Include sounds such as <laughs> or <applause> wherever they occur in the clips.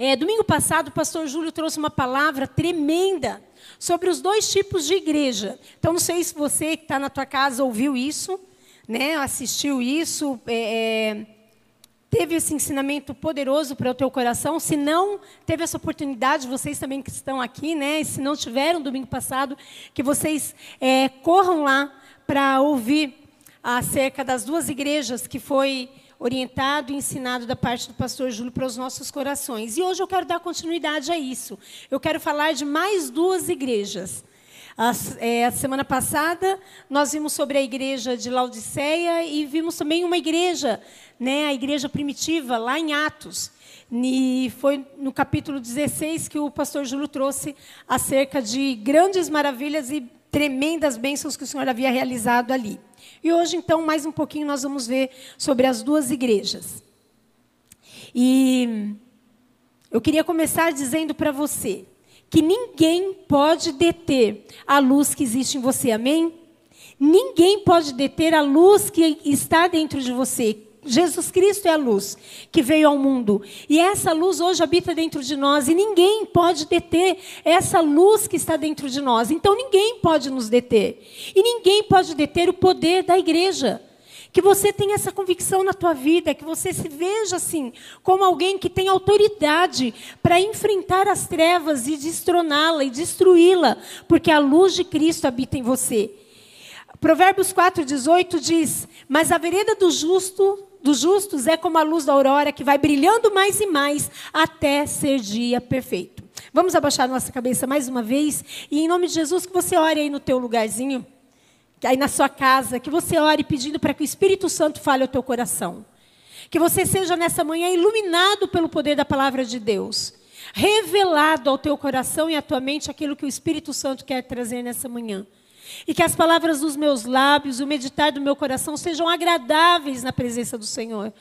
É, domingo passado, o pastor Júlio trouxe uma palavra tremenda sobre os dois tipos de igreja. Então, não sei se você que está na tua casa ouviu isso, né, assistiu isso, é, é, teve esse ensinamento poderoso para o teu coração. Se não teve essa oportunidade, vocês também que estão aqui, né, se não tiveram domingo passado, que vocês é, corram lá para ouvir acerca das duas igrejas que foi orientado e ensinado da parte do pastor Júlio para os nossos corações. E hoje eu quero dar continuidade a isso. Eu quero falar de mais duas igrejas. A, é, a semana passada nós vimos sobre a igreja de Laodiceia e vimos também uma igreja, né, a igreja primitiva, lá em Atos. E foi no capítulo 16 que o pastor Júlio trouxe acerca de grandes maravilhas e tremendas bênçãos que o Senhor havia realizado ali. E hoje, então, mais um pouquinho, nós vamos ver sobre as duas igrejas. E eu queria começar dizendo para você que ninguém pode deter a luz que existe em você, amém? Ninguém pode deter a luz que está dentro de você, Jesus Cristo é a luz que veio ao mundo. E essa luz hoje habita dentro de nós. E ninguém pode deter essa luz que está dentro de nós. Então ninguém pode nos deter. E ninguém pode deter o poder da igreja. Que você tenha essa convicção na tua vida, que você se veja assim, como alguém que tem autoridade para enfrentar as trevas e destroná-la e destruí-la, porque a luz de Cristo habita em você. Provérbios 4,18 diz: Mas a vereda do justo dos justos é como a luz da aurora que vai brilhando mais e mais até ser dia perfeito. Vamos abaixar nossa cabeça mais uma vez e em nome de Jesus que você ore aí no teu lugarzinho, aí na sua casa, que você ore pedindo para que o Espírito Santo fale ao teu coração. Que você seja nessa manhã iluminado pelo poder da palavra de Deus. Revelado ao teu coração e à tua mente aquilo que o Espírito Santo quer trazer nessa manhã. E que as palavras dos meus lábios, o meditar do meu coração sejam agradáveis na presença do Senhor.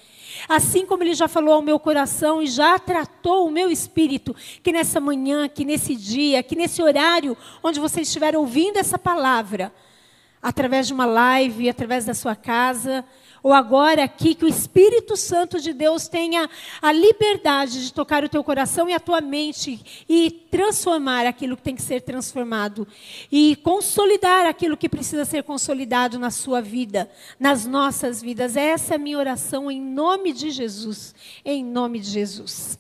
Assim como Ele já falou ao meu coração e já tratou o meu espírito, que nessa manhã, que nesse dia, que nesse horário onde você estiver ouvindo essa palavra, através de uma live, através da sua casa, ou agora aqui, que o Espírito Santo de Deus tenha a liberdade de tocar o teu coração e a tua mente e transformar aquilo que tem que ser transformado e consolidar aquilo que precisa ser consolidado na sua vida, nas nossas vidas. Essa é a minha oração em nome de Jesus. Em nome de Jesus.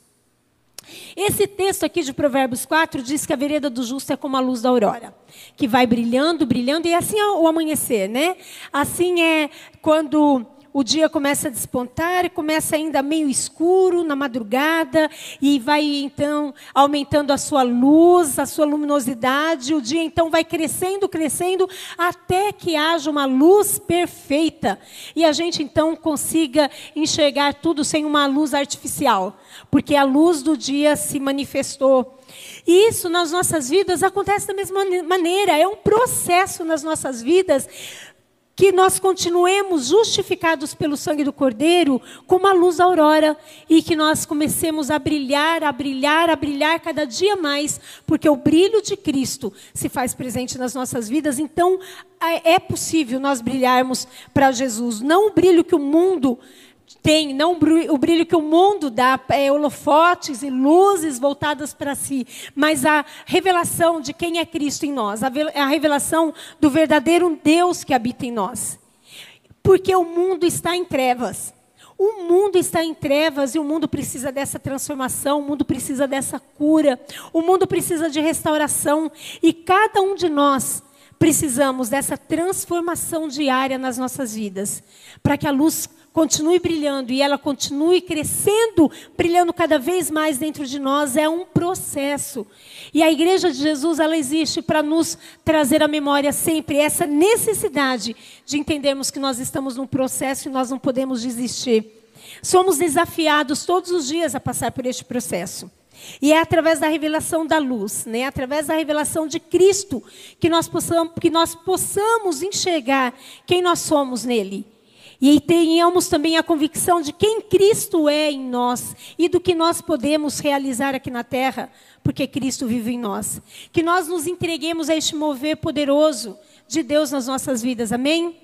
Esse texto aqui de Provérbios 4 diz que a vereda do justo é como a luz da aurora, que vai brilhando, brilhando, e assim é o amanhecer, né? Assim é quando o dia começa a despontar, começa ainda meio escuro na madrugada e vai então aumentando a sua luz, a sua luminosidade. O dia então vai crescendo, crescendo até que haja uma luz perfeita e a gente então consiga enxergar tudo sem uma luz artificial, porque a luz do dia se manifestou. E isso nas nossas vidas acontece da mesma maneira, é um processo nas nossas vidas que nós continuemos justificados pelo sangue do Cordeiro como a luz da aurora e que nós comecemos a brilhar, a brilhar, a brilhar cada dia mais, porque o brilho de Cristo se faz presente nas nossas vidas. Então, é possível nós brilharmos para Jesus, não o brilho que o mundo tem, não o brilho que o mundo dá, é, holofotes e luzes voltadas para si, mas a revelação de quem é Cristo em nós, a revelação do verdadeiro Deus que habita em nós. Porque o mundo está em trevas. O mundo está em trevas e o mundo precisa dessa transformação, o mundo precisa dessa cura, o mundo precisa de restauração e cada um de nós precisamos dessa transformação diária nas nossas vidas, para que a luz continue brilhando e ela continue crescendo, brilhando cada vez mais dentro de nós, é um processo. E a igreja de Jesus, ela existe para nos trazer à memória sempre essa necessidade de entendermos que nós estamos num processo e nós não podemos desistir. Somos desafiados todos os dias a passar por este processo. E é através da revelação da luz, né? através da revelação de Cristo, que nós possamos, que nós possamos enxergar quem nós somos nele. E tenhamos também a convicção de quem Cristo é em nós e do que nós podemos realizar aqui na terra, porque Cristo vive em nós. Que nós nos entreguemos a este mover poderoso de Deus nas nossas vidas, amém?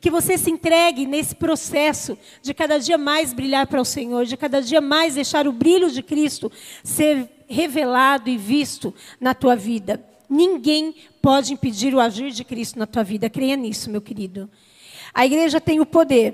Que você se entregue nesse processo de cada dia mais brilhar para o Senhor, de cada dia mais deixar o brilho de Cristo ser revelado e visto na tua vida. Ninguém pode impedir o agir de Cristo na tua vida. Creia nisso, meu querido. A igreja tem o poder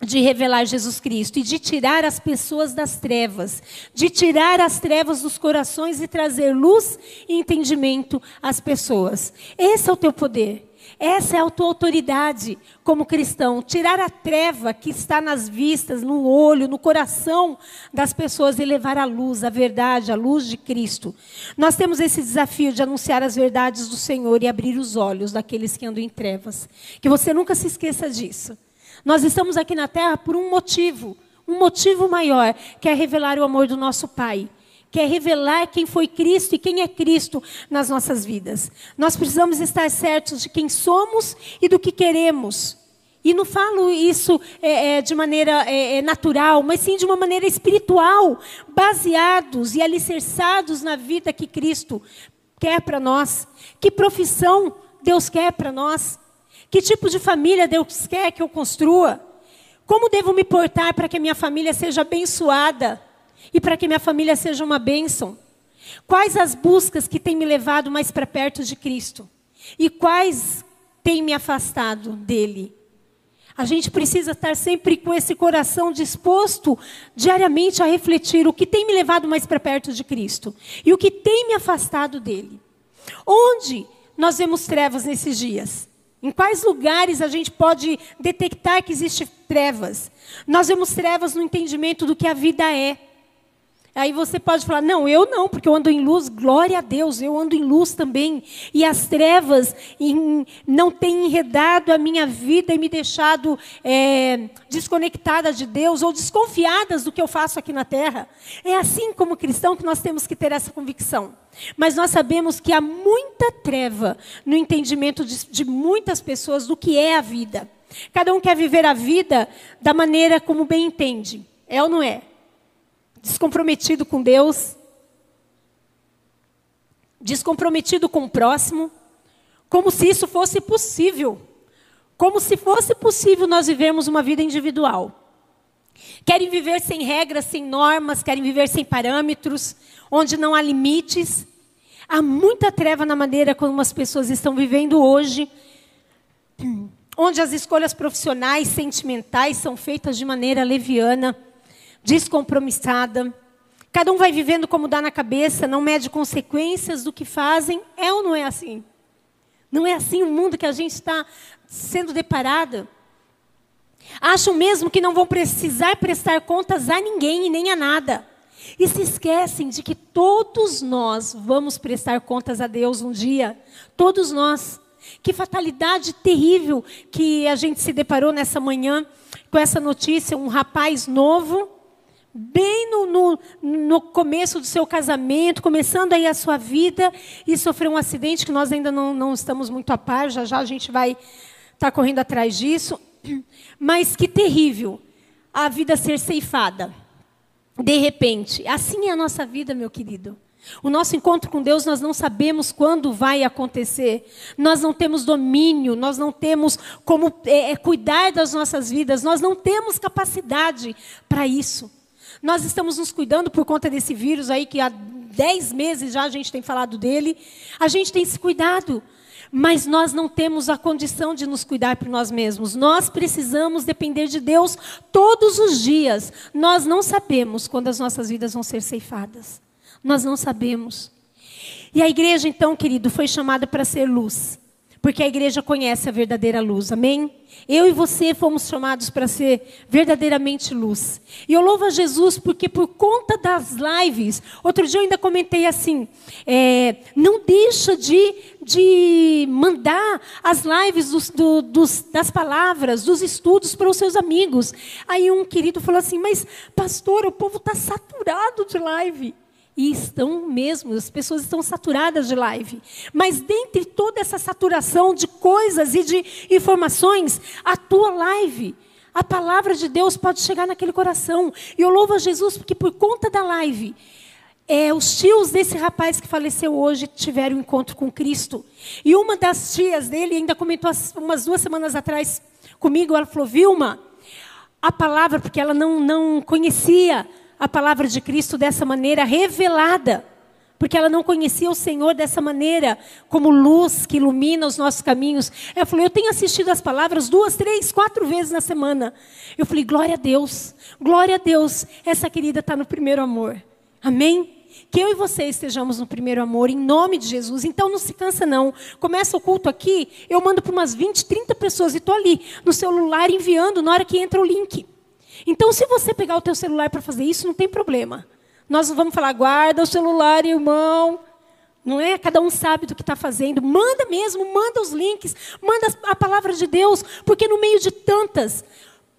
de revelar Jesus Cristo e de tirar as pessoas das trevas, de tirar as trevas dos corações e trazer luz e entendimento às pessoas. Esse é o teu poder. Essa é a tua autoridade como cristão. Tirar a treva que está nas vistas, no olho, no coração das pessoas e levar a luz, a verdade, a luz de Cristo. Nós temos esse desafio de anunciar as verdades do Senhor e abrir os olhos daqueles que andam em trevas. Que você nunca se esqueça disso. Nós estamos aqui na terra por um motivo, um motivo maior, que é revelar o amor do nosso Pai quer revelar quem foi Cristo e quem é Cristo nas nossas vidas. Nós precisamos estar certos de quem somos e do que queremos. E não falo isso é, é, de maneira é, é natural, mas sim de uma maneira espiritual, baseados e alicerçados na vida que Cristo quer para nós. Que profissão Deus quer para nós? Que tipo de família Deus quer que eu construa? Como devo me portar para que a minha família seja abençoada? E para que minha família seja uma bênção? Quais as buscas que têm me levado mais para perto de Cristo? E quais têm me afastado dele? A gente precisa estar sempre com esse coração disposto diariamente a refletir o que tem me levado mais para perto de Cristo e o que tem me afastado dele. Onde nós vemos trevas nesses dias? Em quais lugares a gente pode detectar que existe trevas? Nós vemos trevas no entendimento do que a vida é. Aí você pode falar, não, eu não, porque eu ando em luz, glória a Deus, eu ando em luz também. E as trevas em, não têm enredado a minha vida e me deixado é, desconectada de Deus ou desconfiadas do que eu faço aqui na terra. É assim como cristão que nós temos que ter essa convicção. Mas nós sabemos que há muita treva no entendimento de, de muitas pessoas do que é a vida. Cada um quer viver a vida da maneira como bem entende. É ou não é? Descomprometido com Deus, descomprometido com o próximo, como se isso fosse possível. Como se fosse possível nós vivermos uma vida individual. Querem viver sem regras, sem normas, querem viver sem parâmetros, onde não há limites. Há muita treva na maneira como as pessoas estão vivendo hoje, onde as escolhas profissionais, sentimentais são feitas de maneira leviana descompromissada. Cada um vai vivendo como dá na cabeça, não mede consequências do que fazem. É ou não é assim? Não é assim o mundo que a gente está sendo deparada? Acham mesmo que não vão precisar prestar contas a ninguém e nem a nada. E se esquecem de que todos nós vamos prestar contas a Deus um dia. Todos nós. Que fatalidade terrível que a gente se deparou nessa manhã com essa notícia: um rapaz novo bem no, no, no, começo do seu casamento, começando aí a sua vida, e sofreu um acidente que nós ainda não, não estamos muito a par, já já a gente vai estar tá correndo atrás disso. <clears throat> Mas que terrível a vida ser ceifada. De repente. Assim é a nossa vida, meu querido. O nosso encontro com Deus, nós não sabemos quando vai acontecer. Nós não temos domínio, nós não temos como é, é cuidar das nossas vidas, nós não temos capacidade para isso. Nós estamos nos cuidando por conta desse vírus aí, que há 10 meses já a gente tem falado dele. A gente tem se cuidado. Mas nós não temos a condição de nos cuidar por nós mesmos. Nós precisamos depender de Deus todos os dias. Nós não sabemos quando as nossas vidas vão ser ceifadas. Nós não sabemos. E a igreja, então, querido, foi chamada para ser luz. Porque a igreja conhece a verdadeira luz, amém? Eu e você fomos chamados para ser verdadeiramente luz. E eu louvo a Jesus porque, por conta das lives, outro dia eu ainda comentei assim: é, não deixa de, de mandar as lives dos, do, dos, das palavras, dos estudos para os seus amigos. Aí um querido falou assim: Mas, pastor, o povo está saturado de live. E estão mesmo, as pessoas estão saturadas de live. Mas dentre toda essa saturação de coisas e de informações, a tua live, a palavra de Deus pode chegar naquele coração. E eu louvo a Jesus porque por conta da live, é, os tios desse rapaz que faleceu hoje tiveram um encontro com Cristo. E uma das tias dele ainda comentou umas duas semanas atrás comigo, ela falou: Vilma, a palavra, porque ela não, não conhecia a palavra de Cristo dessa maneira revelada porque ela não conhecia o Senhor dessa maneira, como luz que ilumina os nossos caminhos. Ela falou: Eu tenho assistido as palavras duas, três, quatro vezes na semana. Eu falei: Glória a Deus, glória a Deus, essa querida está no primeiro amor. Amém? Que eu e você estejamos no primeiro amor, em nome de Jesus. Então não se cansa, não. Começa o culto aqui, eu mando para umas 20, 30 pessoas e estou ali no celular enviando na hora que entra o link. Então, se você pegar o teu celular para fazer isso, não tem problema. Nós não vamos falar, guarda o celular, irmão. Não é? Cada um sabe do que está fazendo. Manda mesmo, manda os links, manda a palavra de Deus, porque no meio de tantas,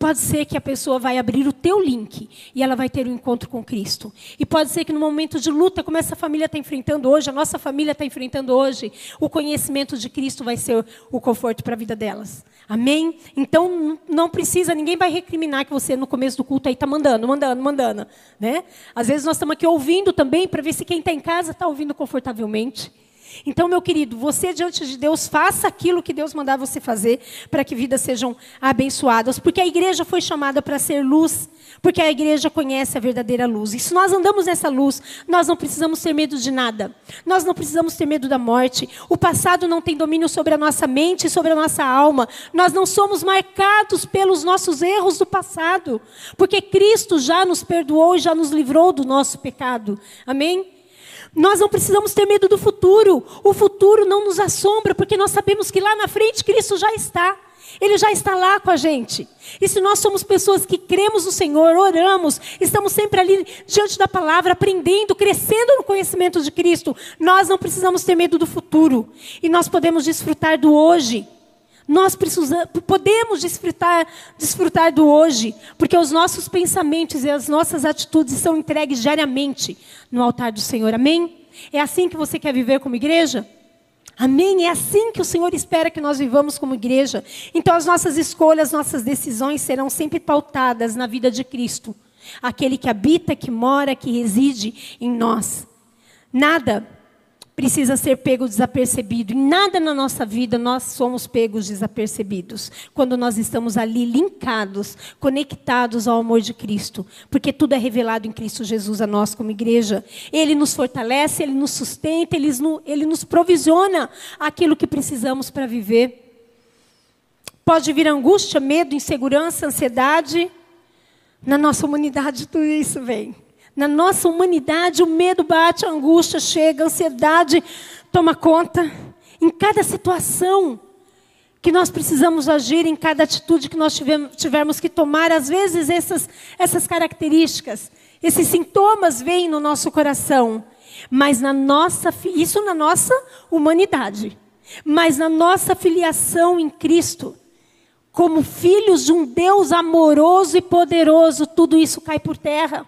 Pode ser que a pessoa vai abrir o teu link e ela vai ter um encontro com Cristo. E pode ser que no momento de luta, como essa família está enfrentando hoje, a nossa família está enfrentando hoje, o conhecimento de Cristo vai ser o conforto para a vida delas. Amém? Então não precisa, ninguém vai recriminar que você no começo do culto aí está mandando, mandando, mandando. Né? Às vezes nós estamos aqui ouvindo também para ver se quem está em casa está ouvindo confortavelmente. Então, meu querido, você diante de Deus, faça aquilo que Deus mandar você fazer para que vidas sejam abençoadas. Porque a igreja foi chamada para ser luz, porque a igreja conhece a verdadeira luz. E se nós andamos nessa luz, nós não precisamos ter medo de nada. Nós não precisamos ter medo da morte. O passado não tem domínio sobre a nossa mente sobre a nossa alma. Nós não somos marcados pelos nossos erros do passado, porque Cristo já nos perdoou e já nos livrou do nosso pecado. Amém? Nós não precisamos ter medo do futuro. O futuro não nos assombra, porque nós sabemos que lá na frente Cristo já está. Ele já está lá com a gente. E se nós somos pessoas que cremos no Senhor, oramos, estamos sempre ali diante da palavra, aprendendo, crescendo no conhecimento de Cristo, nós não precisamos ter medo do futuro. E nós podemos desfrutar do hoje. Nós precisamos, podemos desfrutar, desfrutar do hoje, porque os nossos pensamentos e as nossas atitudes são entregues diariamente no altar do Senhor. Amém? É assim que você quer viver como igreja? Amém? É assim que o Senhor espera que nós vivamos como igreja. Então, as nossas escolhas, nossas decisões serão sempre pautadas na vida de Cristo, aquele que habita, que mora, que reside em nós. Nada precisa ser pego desapercebido. Em nada na nossa vida nós somos pegos desapercebidos. Quando nós estamos ali linkados, conectados ao amor de Cristo. Porque tudo é revelado em Cristo Jesus a nós como igreja. Ele nos fortalece, ele nos sustenta, ele, ele nos provisiona aquilo que precisamos para viver. Pode vir angústia, medo, insegurança, ansiedade. Na nossa humanidade tudo isso vem. Na nossa humanidade, o medo bate, a angústia chega, a ansiedade toma conta. Em cada situação que nós precisamos agir, em cada atitude que nós tivermos que tomar, às vezes essas, essas características, esses sintomas vêm no nosso coração. Mas na nossa, isso na nossa humanidade. Mas na nossa filiação em Cristo, como filhos de um Deus amoroso e poderoso, tudo isso cai por terra.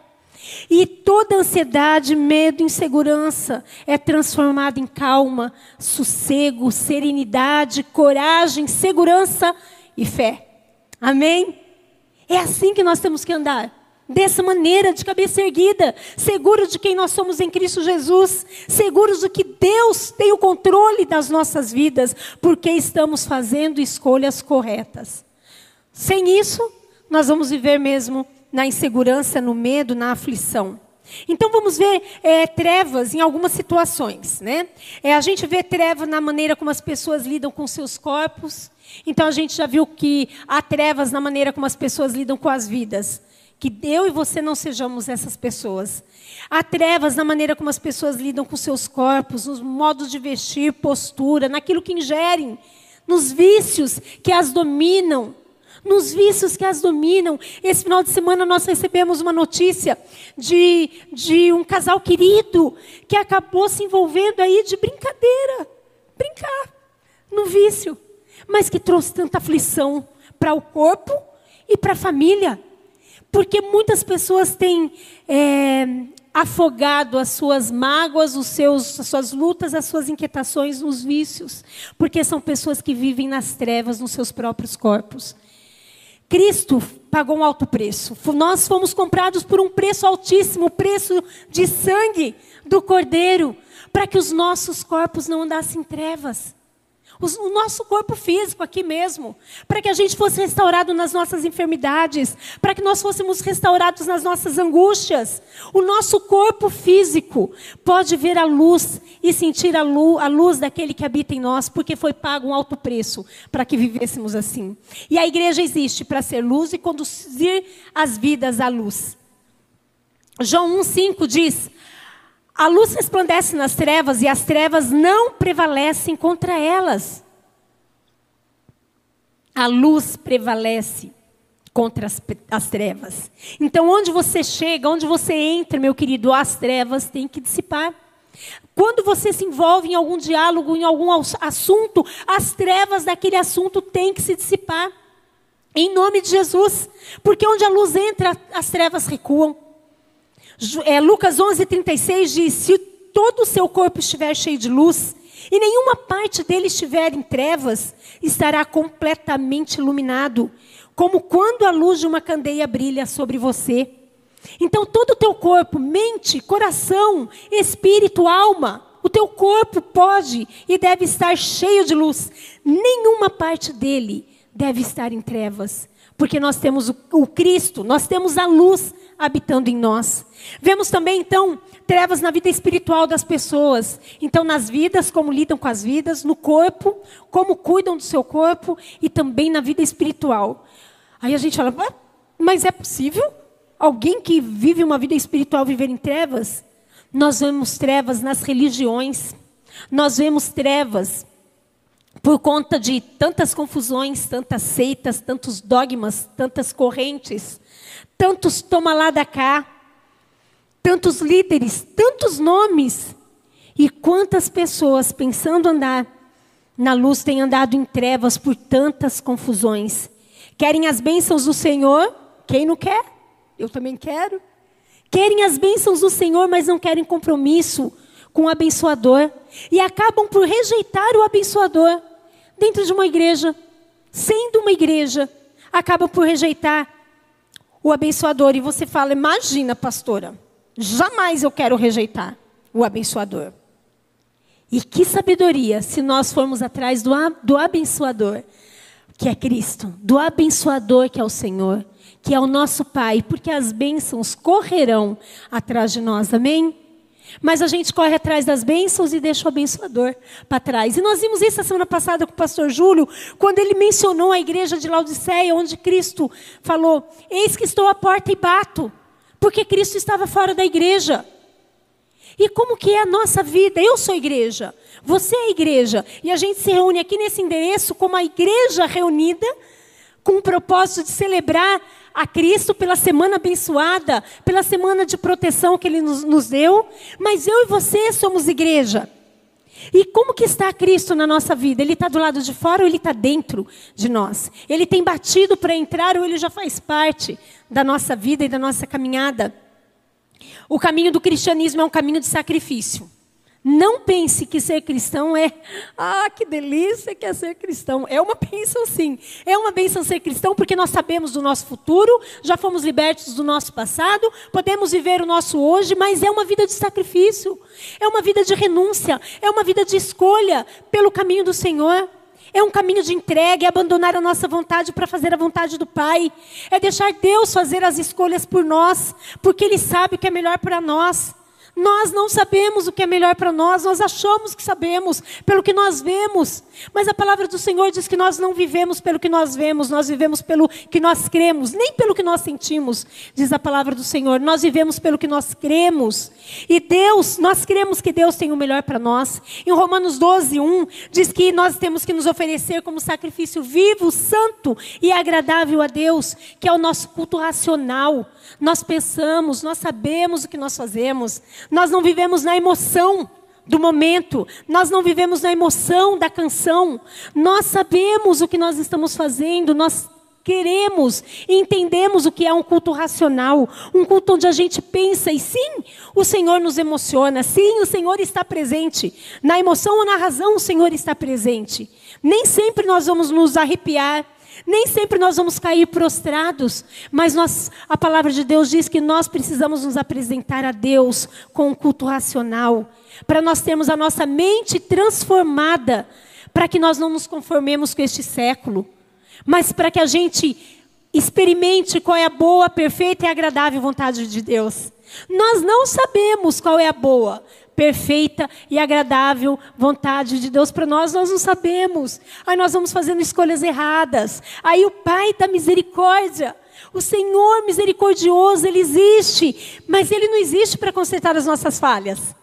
E toda ansiedade, medo, insegurança é transformada em calma, sossego, serenidade, coragem, segurança e fé. Amém? É assim que nós temos que andar. Dessa maneira, de cabeça erguida, seguros de quem nós somos em Cristo Jesus, seguros de que Deus tem o controle das nossas vidas, porque estamos fazendo escolhas corretas. Sem isso, nós vamos viver mesmo na insegurança, no medo, na aflição. Então vamos ver é, trevas em algumas situações, né? É, a gente vê treva na maneira como as pessoas lidam com seus corpos. Então a gente já viu que há trevas na maneira como as pessoas lidam com as vidas. Que eu e você não sejamos essas pessoas. Há trevas na maneira como as pessoas lidam com seus corpos, nos modos de vestir, postura, naquilo que ingerem, nos vícios que as dominam nos vícios que as dominam. Esse final de semana nós recebemos uma notícia de, de um casal querido que acabou se envolvendo aí de brincadeira, brincar no vício, mas que trouxe tanta aflição para o corpo e para a família. Porque muitas pessoas têm é, afogado as suas mágoas, os seus, as suas lutas, as suas inquietações nos vícios. Porque são pessoas que vivem nas trevas nos seus próprios corpos. Cristo pagou um alto preço. Nós fomos comprados por um preço altíssimo, o preço de sangue do Cordeiro, para que os nossos corpos não andassem em trevas. O nosso corpo físico aqui mesmo, para que a gente fosse restaurado nas nossas enfermidades, para que nós fôssemos restaurados nas nossas angústias. O nosso corpo físico pode ver a luz e sentir a luz, a luz daquele que habita em nós, porque foi pago um alto preço para que vivêssemos assim. E a igreja existe para ser luz e conduzir as vidas à luz. João 1,5 diz: a luz resplandece nas trevas e as trevas não prevalecem contra elas. A luz prevalece contra as, as, trevas. Então, onde você chega, onde você entra, meu querido, as trevas têm que dissipar. Quando você se envolve em algum diálogo, em algum assunto, as trevas daquele assunto têm que se dissipar. Em nome de Jesus. Porque onde a luz entra, as trevas recuam. É, Lucas 11:36 diz: Se todo o seu corpo estiver cheio de luz e nenhuma parte dele estiver em trevas, estará completamente iluminado, como quando a luz de uma candeia brilha sobre você. Então todo o teu corpo, mente, coração, espírito, alma, o teu corpo pode e deve estar cheio de luz. Nenhuma parte dele deve estar em trevas, porque nós temos o, o Cristo, nós temos a luz habitando em nós. Vemos também, então, trevas na vida espiritual das pessoas. Então, nas vidas, como lidam com as vidas, no corpo, como cuidam do seu corpo e também na vida espiritual. Aí a gente fala, mas é possível alguém que vive uma vida espiritual viver em trevas? Nós vemos trevas nas religiões, nós vemos trevas por conta de tantas confusões, tantas seitas, tantos dogmas, tantas correntes tantos toma lá da cá, tantos líderes, tantos nomes. E quantas pessoas pensando andar na luz têm andado em trevas por tantas confusões. Querem as bênçãos do Senhor? Quem não quer? Eu também quero. Querem as bênçãos do Senhor, mas não querem compromisso com o abençoador. E acabam por rejeitar o abençoador dentro de uma igreja. Sendo uma igreja, acabam por rejeitar o abençoador e você fala: Imagina, pastora, jamais eu quero rejeitar o abençoador. E que sabedoria se nós formos atrás do, do abençoador, que é Cristo, do abençoador que é o Senhor, que é o nosso Pai, porque as bênçãos correrão atrás de nós, amém? Mas a gente corre atrás das bênçãos e deixa o abençoador para trás. E nós vimos isso a semana passada com o pastor Júlio, quando ele mencionou a igreja de Laodiceia, onde Cristo falou: Eis que estou à porta e bato, porque Cristo estava fora da igreja. E como que é a nossa vida? Eu sou igreja, você é igreja. E a gente se reúne aqui nesse endereço como a igreja reunida, com o propósito de celebrar a Cristo pela semana abençoada, pela semana de proteção que Ele nos, nos deu, mas eu e você somos igreja. E como que está Cristo na nossa vida? Ele está do lado de fora ou ele está dentro de nós? Ele tem batido para entrar ou ele já faz parte da nossa vida e da nossa caminhada? O caminho do cristianismo é um caminho de sacrifício. Não pense que ser cristão é, ah, que delícia que é ser cristão. É uma bênção sim. É uma bênção ser cristão porque nós sabemos do nosso futuro, já fomos libertos do nosso passado, podemos viver o nosso hoje, mas é uma vida de sacrifício. É uma vida de renúncia, é uma vida de escolha pelo caminho do Senhor. É um caminho de entrega, é abandonar a nossa vontade para fazer a vontade do Pai. É deixar Deus fazer as escolhas por nós, porque Ele sabe o que é melhor para nós. Nós não sabemos o que é melhor para nós, nós achamos que sabemos pelo que nós vemos, mas a palavra do Senhor diz que nós não vivemos pelo que nós vemos, nós vivemos pelo que nós cremos, nem pelo que nós sentimos, diz a palavra do Senhor, nós vivemos pelo que nós cremos. E Deus, nós cremos que Deus tem o melhor para nós. Em Romanos 12, 1, diz que nós temos que nos oferecer como sacrifício vivo, santo e agradável a Deus, que é o nosso culto racional. Nós pensamos, nós sabemos o que nós fazemos. Nós não vivemos na emoção do momento, nós não vivemos na emoção da canção. Nós sabemos o que nós estamos fazendo, nós queremos e entendemos o que é um culto racional, um culto onde a gente pensa e sim, o Senhor nos emociona, sim, o Senhor está presente. Na emoção ou na razão, o Senhor está presente. Nem sempre nós vamos nos arrepiar, nem sempre nós vamos cair prostrados, mas nós, a palavra de Deus diz que nós precisamos nos apresentar a Deus com um culto racional, para nós termos a nossa mente transformada, para que nós não nos conformemos com este século, mas para que a gente experimente qual é a boa, perfeita e agradável vontade de Deus. Nós não sabemos qual é a boa, perfeita e agradável vontade de Deus para nós, nós não sabemos. Aí nós vamos fazendo escolhas erradas. Aí o Pai da misericórdia, o Senhor misericordioso, ele existe, mas ele não existe para consertar as nossas falhas.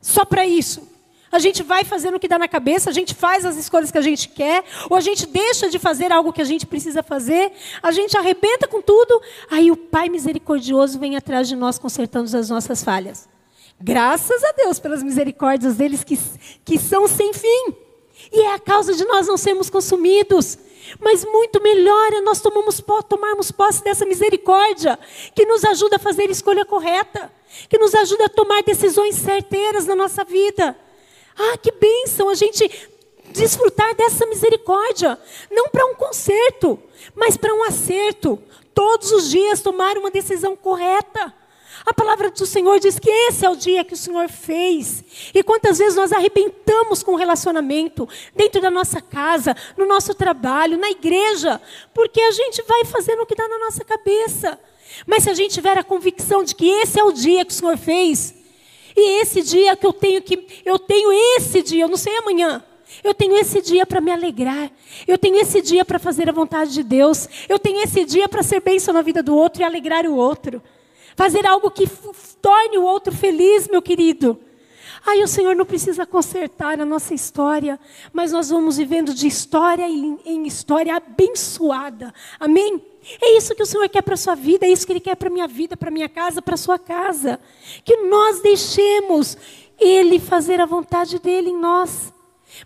Só para isso. A gente vai fazendo o que dá na cabeça, a gente faz as escolhas que a gente quer, ou a gente deixa de fazer algo que a gente precisa fazer, a gente arrebenta com tudo, aí o Pai misericordioso vem atrás de nós consertando as nossas falhas. Graças a Deus pelas misericórdias deles que, que são sem fim. E é a causa de nós não sermos consumidos. Mas muito melhor é nós tomamos, tomarmos posse dessa misericórdia, que nos ajuda a fazer a escolha correta, que nos ajuda a tomar decisões certeiras na nossa vida. Ah, que bênção a gente desfrutar dessa misericórdia, não para um conserto, mas para um acerto. Todos os dias tomar uma decisão correta. A palavra do Senhor diz que esse é o dia que o Senhor fez. E quantas vezes nós arrebentamos com o relacionamento, dentro da nossa casa, no nosso trabalho, na igreja, porque a gente vai fazendo o que dá na nossa cabeça. Mas se a gente tiver a convicção de que esse é o dia que o Senhor fez, e esse dia que eu tenho que, eu tenho esse dia, eu não sei amanhã. Eu tenho esse dia para me alegrar. Eu tenho esse dia para fazer a vontade de Deus. Eu tenho esse dia para ser bênção na vida do outro e alegrar o outro. Fazer algo que torne o outro feliz, meu querido. Aí o Senhor não precisa consertar a nossa história, mas nós vamos vivendo de história em, em história abençoada. Amém? É isso que o Senhor quer para a sua vida, é isso que Ele quer para a minha vida, para a minha casa, para a sua casa. Que nós deixemos Ele fazer a vontade dEle em nós.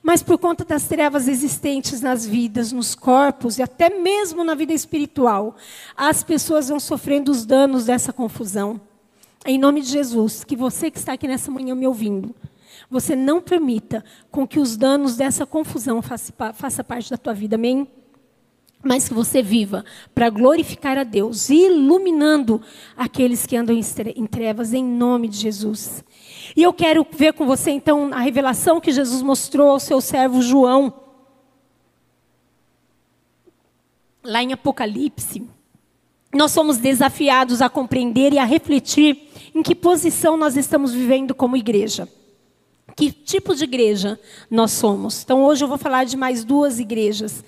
Mas por conta das trevas existentes nas vidas, nos corpos e até mesmo na vida espiritual, as pessoas vão sofrendo os danos dessa confusão. Em nome de Jesus, que você que está aqui nessa manhã me ouvindo, você não permita com que os danos dessa confusão faça, faça parte da tua vida. Amém? mas que você viva para glorificar a Deus, iluminando aqueles que andam em trevas, em nome de Jesus. E eu quero ver com você, então, a revelação que Jesus mostrou ao seu servo João, lá em Apocalipse. Nós somos desafiados a compreender e a refletir em que posição nós estamos vivendo como igreja. Que tipo de igreja nós somos? Então, hoje eu vou falar de mais duas igrejas.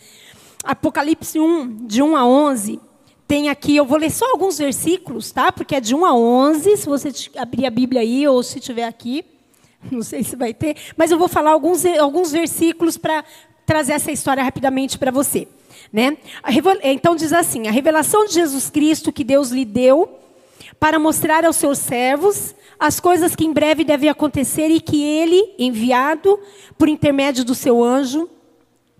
Apocalipse 1, de 1 a 11, tem aqui, eu vou ler só alguns versículos, tá? Porque é de 1 a 11, se você abrir a Bíblia aí ou se tiver aqui, <laughs> não sei se vai ter, mas eu vou falar alguns, alguns versículos para trazer essa história rapidamente para você. Né? Então diz assim: a revelação de Jesus Cristo que Deus lhe deu para mostrar aos seus servos as coisas que em breve devem acontecer e que ele, enviado por intermédio do seu anjo,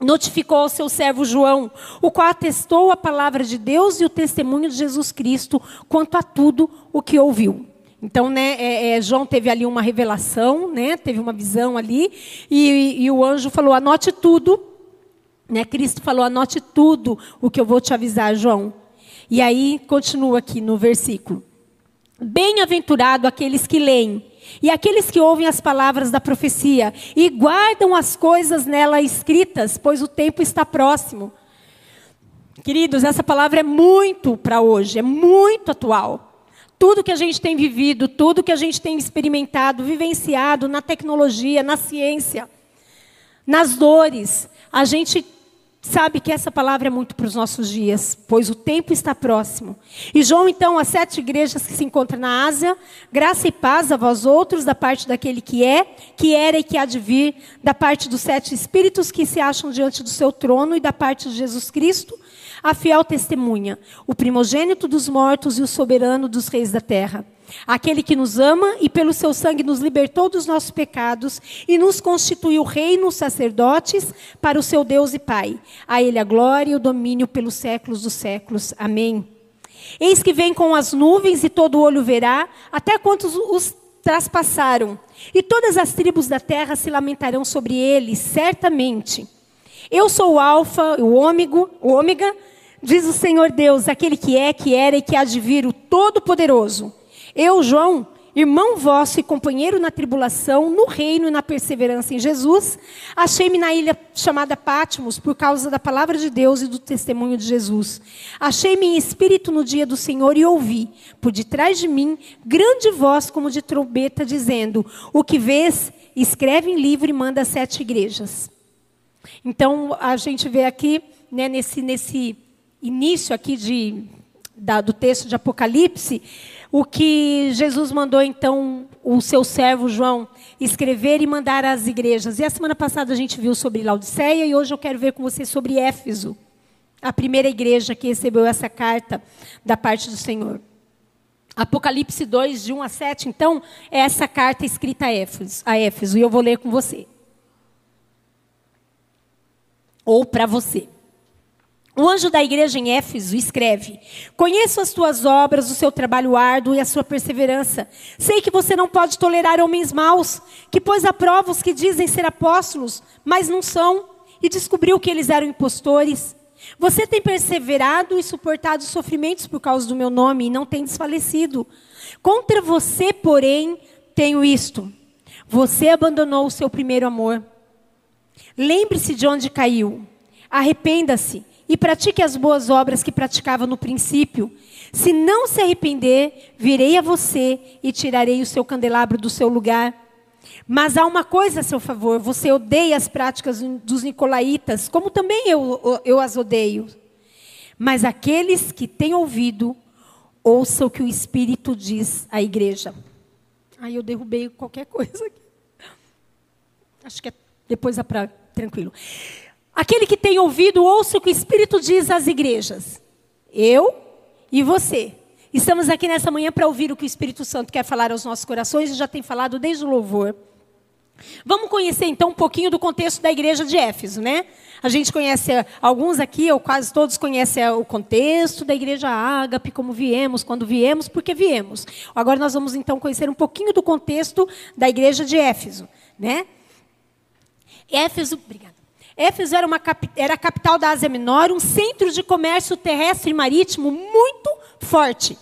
notificou ao seu servo João, o qual atestou a palavra de Deus e o testemunho de Jesus Cristo quanto a tudo o que ouviu. Então, né, é, é, João teve ali uma revelação, né, teve uma visão ali, e, e, o anjo falou: anote tudo. Né, Cristo falou: anote tudo o que eu vou te avisar, João. E aí, continua aqui no versículo: Bem-aventurado aqueles que leem e aqueles que ouvem as palavras da profecia e guardam as coisas nela escritas, pois o tempo está próximo. Queridos, essa palavra é muito para hoje, é muito atual. Tudo que a gente tem vivido, tudo que a gente tem experimentado, vivenciado na tecnologia, na ciência, nas dores, a gente sabe que essa palavra é muito para os nossos dias, pois o tempo está próximo. E João, então, as sete igrejas que se encontram na Ásia, graça e paz a vós outros, da parte daquele que é, que era e que há de vir, da parte dos sete espíritos que se acham diante do seu trono e da parte de Jesus Cristo, a fiel testemunha, o primogênito dos mortos e o soberano dos reis da terra. Aquele que nos ama e pelo seu sangue nos libertou dos nossos pecados e nos constituiu reino, sacerdotes para o seu Deus e Pai. A ele a glória e o domínio pelos séculos dos séculos. Amém. Eis que vem com as nuvens e todo olho verá, até quantos os traspassaram. E todas as tribos da terra se lamentarão sobre ele, certamente. Eu sou o alfa, o ômega, o ômega, diz o Senhor Deus, aquele que é, que era e que há de vir, o todo-poderoso. Eu, João, irmão vosso e companheiro na tribulação, no reino e na perseverança em Jesus, achei-me na ilha chamada Pátimos por causa da palavra de Deus e do testemunho de Jesus. Achei-me em espírito no dia do Senhor e ouvi, por detrás de mim, grande voz como de trombeta, dizendo: O que vês, escreve em livro e manda às sete igrejas. Então, a gente vê aqui, né, nesse, nesse início aqui de, da, do texto de Apocalipse, o que Jesus mandou, então, o seu servo João escrever e mandar às igrejas. E a semana passada a gente viu sobre Laodiceia e hoje eu quero ver com você sobre Éfeso, a primeira igreja que recebeu essa carta da parte do Senhor. Apocalipse 2, de 1 a 7, então, é essa carta escrita a Éfeso, a Éfeso e eu vou ler com você. Ou para você. O anjo da igreja em Éfeso escreve: Conheço as tuas obras, o seu trabalho árduo e a sua perseverança. Sei que você não pode tolerar homens maus, que pôs a prova os que dizem ser apóstolos, mas não são, e descobriu que eles eram impostores. Você tem perseverado e suportado sofrimentos por causa do meu nome e não tem desfalecido. Contra você, porém, tenho isto: você abandonou o seu primeiro amor. Lembre-se de onde caiu. Arrependa-se e pratique as boas obras que praticava no princípio. Se não se arrepender, virei a você e tirarei o seu candelabro do seu lugar. Mas há uma coisa a seu favor: você odeia as práticas dos nicolaítas, como também eu, eu as odeio. Mas aqueles que têm ouvido, ouçam o que o Espírito diz à igreja. Aí eu derrubei qualquer <laughs> coisa aqui. Acho que é, depois dá para. Tranquilo. Aquele que tem ouvido, ouça o que o Espírito diz às igrejas. Eu e você. Estamos aqui nessa manhã para ouvir o que o Espírito Santo quer falar aos nossos corações e já tem falado desde o louvor. Vamos conhecer então um pouquinho do contexto da igreja de Éfeso, né? A gente conhece alguns aqui, ou quase todos conhecem o contexto da igreja Ágape, como viemos, quando viemos, porque viemos. Agora nós vamos então conhecer um pouquinho do contexto da igreja de Éfeso, né? Éfeso, obrigada. Éfeso era, uma, era a capital da Ásia Menor, um centro de comércio terrestre e marítimo muito forte.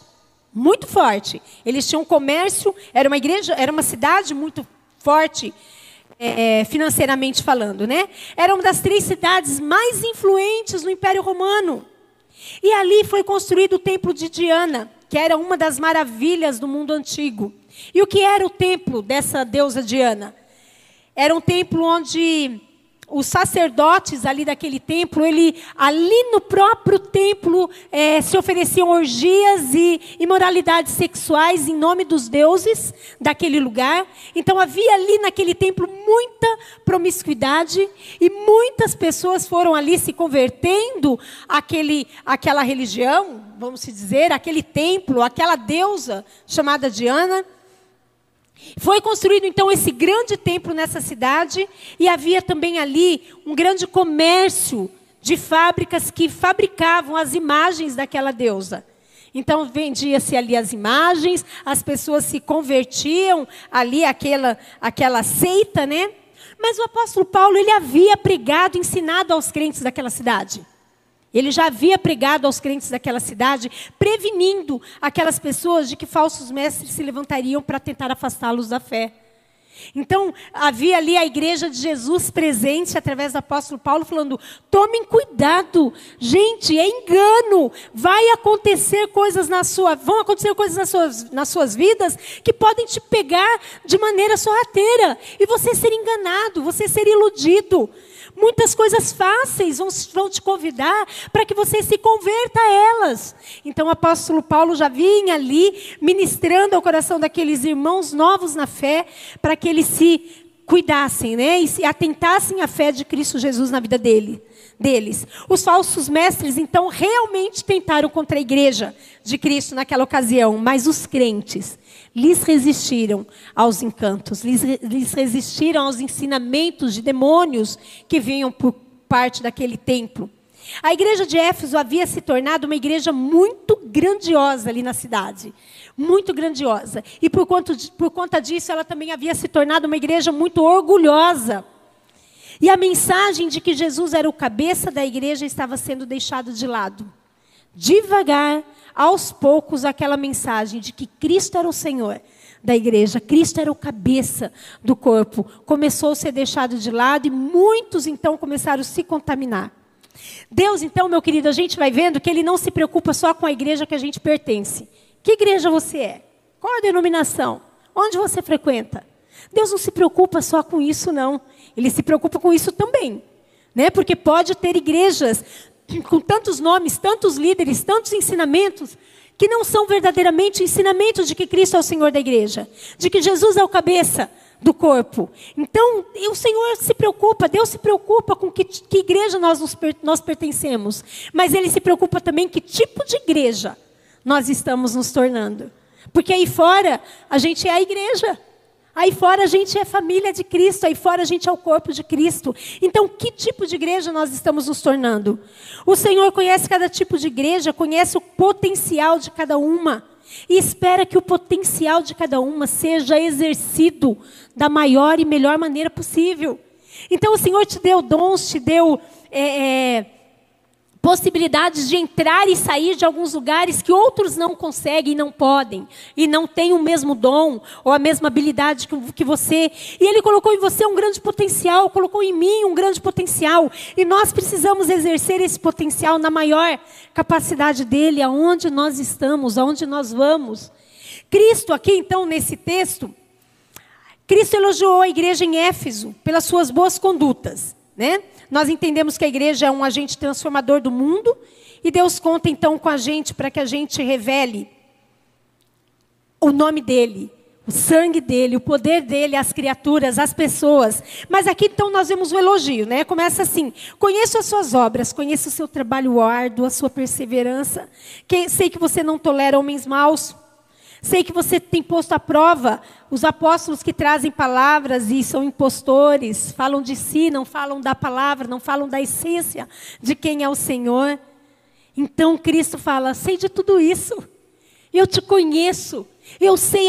Muito forte. Eles tinham comércio, era uma igreja, era uma cidade muito forte, é, financeiramente falando, né? Era uma das três cidades mais influentes no Império Romano. E ali foi construído o templo de Diana, que era uma das maravilhas do mundo antigo. E o que era o templo dessa deusa Diana? Era um templo onde os sacerdotes ali daquele templo, ele ali no próprio templo é, se ofereciam orgias e imoralidades sexuais em nome dos deuses daquele lugar. Então havia ali naquele templo muita promiscuidade e muitas pessoas foram ali se convertendo àquele, àquela religião, vamos dizer, aquele templo, aquela deusa chamada Diana. Foi construído então esse grande templo nessa cidade e havia também ali um grande comércio de fábricas que fabricavam as imagens daquela deusa. Então vendia-se ali as imagens, as pessoas se convertiam ali àquela, àquela seita, né? Mas o apóstolo Paulo ele havia pregado, ensinado aos crentes daquela cidade. Ele já havia pregado aos crentes daquela cidade, prevenindo aquelas pessoas de que falsos mestres se levantariam para tentar afastá-los da fé. Então, havia ali a igreja de Jesus presente através do apóstolo Paulo falando: tomem cuidado, gente, é engano. Vai acontecer coisas na sua, vão acontecer coisas nas suas, nas suas vidas que podem te pegar de maneira sorrateira e você ser enganado, você ser iludido. Muitas coisas fáceis vão, vão te convidar para que você se converta a elas. Então o apóstolo Paulo já vinha ali ministrando ao coração daqueles irmãos novos na fé, para que eles se cuidassem, né? E se atentassem à fé de Cristo Jesus na vida dele, deles. Os falsos mestres, então, realmente tentaram contra a igreja de Cristo naquela ocasião, mas os crentes lhes resistiram aos encantos, lhes, lhes resistiram aos ensinamentos de demônios que vinham por parte daquele templo. A igreja de Éfeso havia se tornado uma igreja muito grandiosa ali na cidade. Muito grandiosa. E por, quanto, por conta disso, ela também havia se tornado uma igreja muito orgulhosa. E a mensagem de que Jesus era o cabeça da igreja estava sendo deixada de lado. Devagar, aos poucos, aquela mensagem de que Cristo era o Senhor da igreja. Cristo era o cabeça do corpo. Começou a ser deixado de lado e muitos então começaram a se contaminar. Deus, então, meu querido, a gente vai vendo que ele não se preocupa só com a igreja que a gente pertence. Que igreja você é? Qual a denominação? Onde você frequenta? Deus não se preocupa só com isso, não. Ele se preocupa com isso também. Né? Porque pode ter igrejas com tantos nomes, tantos líderes, tantos ensinamentos, que não são verdadeiramente ensinamentos de que Cristo é o Senhor da igreja, de que Jesus é o cabeça do corpo. Então, o Senhor se preocupa, Deus se preocupa com que, que igreja nós, nos, nós pertencemos, mas Ele se preocupa também que tipo de igreja nós estamos nos tornando. Porque aí fora, a gente é a igreja. Aí fora a gente é família de Cristo, aí fora a gente é o corpo de Cristo. Então, que tipo de igreja nós estamos nos tornando? O Senhor conhece cada tipo de igreja, conhece o potencial de cada uma e espera que o potencial de cada uma seja exercido da maior e melhor maneira possível. Então, o Senhor te deu dons, te deu. É, é, possibilidades de entrar e sair de alguns lugares que outros não conseguem não podem, e não têm o mesmo dom ou a mesma habilidade que você. E Ele colocou em você um grande potencial, colocou em mim um grande potencial, e nós precisamos exercer esse potencial na maior capacidade dele, aonde nós estamos, aonde nós vamos. Cristo, aqui então, nesse texto, Cristo elogiou a igreja em Éfeso pelas suas boas condutas, né? Nós entendemos que a igreja é um agente transformador do mundo e Deus conta então com a gente para que a gente revele o nome dele, o sangue dele, o poder dele às criaturas, às pessoas. Mas aqui então nós vemos o elogio, né? Começa assim: conheço as suas obras, conheço o seu trabalho árduo, a sua perseverança. Que, sei que você não tolera homens maus. Sei que você tem posto à prova os apóstolos que trazem palavras e são impostores, falam de si, não falam da palavra, não falam da essência de quem é o Senhor. Então Cristo fala: sei de tudo isso, eu te conheço, eu sei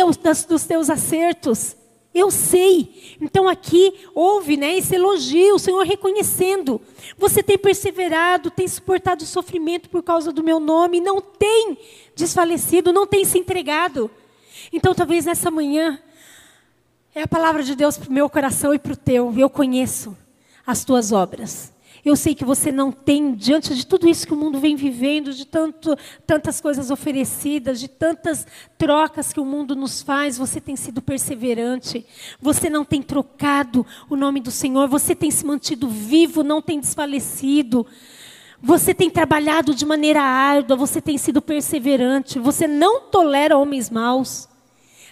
dos teus acertos. Eu sei. Então aqui houve né, esse elogio, o Senhor reconhecendo. Você tem perseverado, tem suportado sofrimento por causa do meu nome, não tem desfalecido, não tem se entregado. Então talvez nessa manhã é a palavra de Deus para o meu coração e para o teu. Eu conheço as tuas obras. Eu sei que você não tem, diante de tudo isso que o mundo vem vivendo, de tanto, tantas coisas oferecidas, de tantas trocas que o mundo nos faz, você tem sido perseverante. Você não tem trocado o nome do Senhor, você tem se mantido vivo, não tem desfalecido. Você tem trabalhado de maneira árdua, você tem sido perseverante, você não tolera homens maus.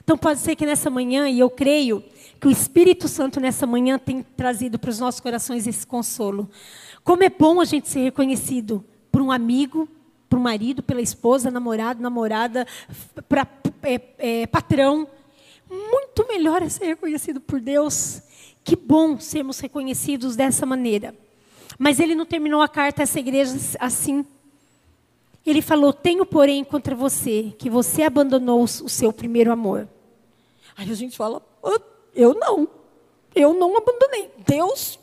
Então pode ser que nessa manhã, e eu creio que o Espírito Santo nessa manhã tem trazido para os nossos corações esse consolo. Como é bom a gente ser reconhecido por um amigo, por um marido, pela esposa, namorado, namorada, para é, é, patrão. Muito melhor é ser reconhecido por Deus. Que bom sermos reconhecidos dessa maneira. Mas ele não terminou a carta a essa igreja assim. Ele falou: Tenho, porém, contra você que você abandonou o seu primeiro amor. Aí a gente fala: eu não. Eu não abandonei. Deus,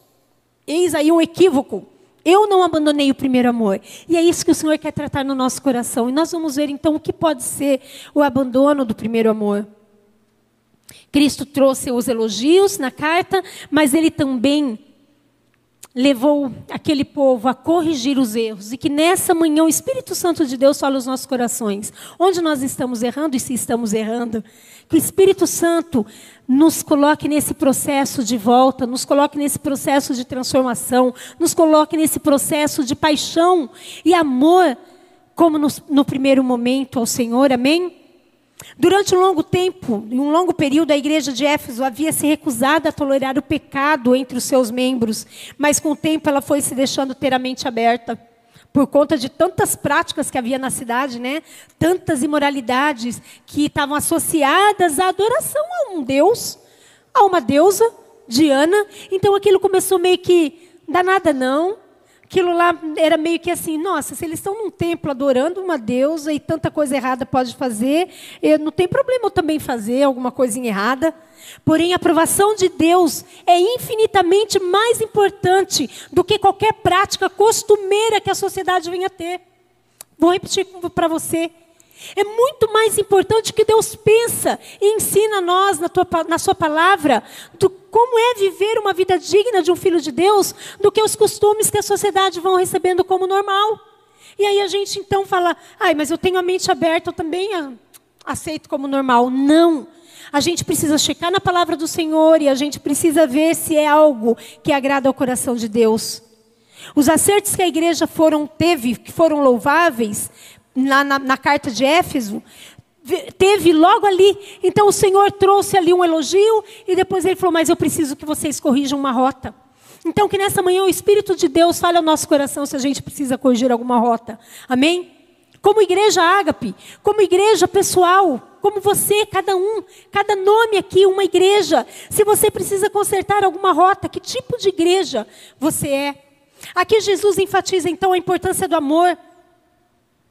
eis aí um equívoco. Eu não abandonei o primeiro amor. E é isso que o Senhor quer tratar no nosso coração. E nós vamos ver então o que pode ser o abandono do primeiro amor. Cristo trouxe os elogios na carta, mas ele também levou aquele povo a corrigir os erros. E que nessa manhã o Espírito Santo de Deus fala aos nossos corações. Onde nós estamos errando e se estamos errando. Que o Espírito Santo nos coloque nesse processo de volta, nos coloque nesse processo de transformação, nos coloque nesse processo de paixão e amor, como no, no primeiro momento ao Senhor, amém? Durante um longo tempo, em um longo período, a igreja de Éfeso havia se recusado a tolerar o pecado entre os seus membros, mas com o tempo ela foi se deixando ter a mente aberta por conta de tantas práticas que havia na cidade, né? Tantas imoralidades que estavam associadas à adoração a um deus, a uma deusa, Diana. Então aquilo começou meio que danada não. Aquilo lá era meio que assim, nossa, se eles estão num templo adorando uma deusa e tanta coisa errada pode fazer, não tem problema eu também fazer alguma coisinha errada. Porém, a aprovação de Deus é infinitamente mais importante do que qualquer prática costumeira que a sociedade venha ter. Vou repetir para você. É muito mais importante que Deus pensa e ensina a nós na, tua, na sua palavra do como é viver uma vida digna de um filho de Deus do que os costumes que a sociedade vão recebendo como normal. E aí a gente então fala, ai, mas eu tenho a mente aberta, eu também aceito como normal. Não. A gente precisa checar na palavra do Senhor e a gente precisa ver se é algo que agrada ao coração de Deus. Os acertos que a igreja foram, teve, que foram louváveis, na, na, carta de Éfeso, teve logo ali. Então o Senhor trouxe ali um elogio e depois ele falou: Mas eu preciso que vocês corrijam uma rota. Então que nessa manhã o Espírito de Deus fale ao nosso coração se a gente precisa corrigir alguma rota. Amém? Como igreja ágape, como igreja pessoal, como você, cada um, cada nome aqui, uma igreja. Se você precisa consertar alguma rota, que tipo de igreja você é? Aqui Jesus enfatiza então a importância do amor.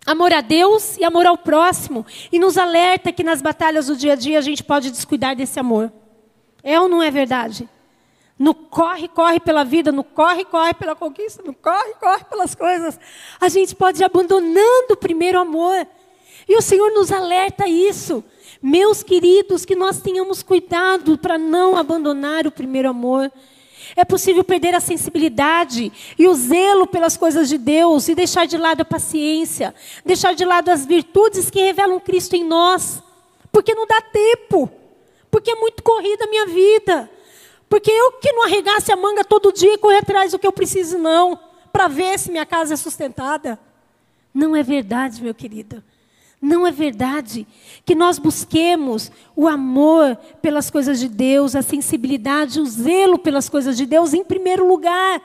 Amor a Deus e amor ao próximo. E nos alerta que nas batalhas do dia a dia a gente pode descuidar desse amor. É ou não é verdade? No corre, corre pela vida, no corre, corre pela conquista, no corre, corre pelas coisas. A gente pode ir abandonando o primeiro amor. E o Senhor nos alerta isso. Meus queridos, que nós tenhamos cuidado para não abandonar o primeiro amor. É possível perder a sensibilidade e o zelo pelas coisas de Deus e deixar de lado a paciência, deixar de lado as virtudes que revelam Cristo em nós, porque não dá tempo, porque é muito corrida a minha vida, porque eu que não arregasse a manga todo dia e correr atrás do que eu preciso, não, para ver se minha casa é sustentada. Não é verdade, meu querido. Não é verdade que nós busquemos o amor pelas coisas de Deus, a sensibilidade, o zelo pelas coisas de Deus em primeiro lugar.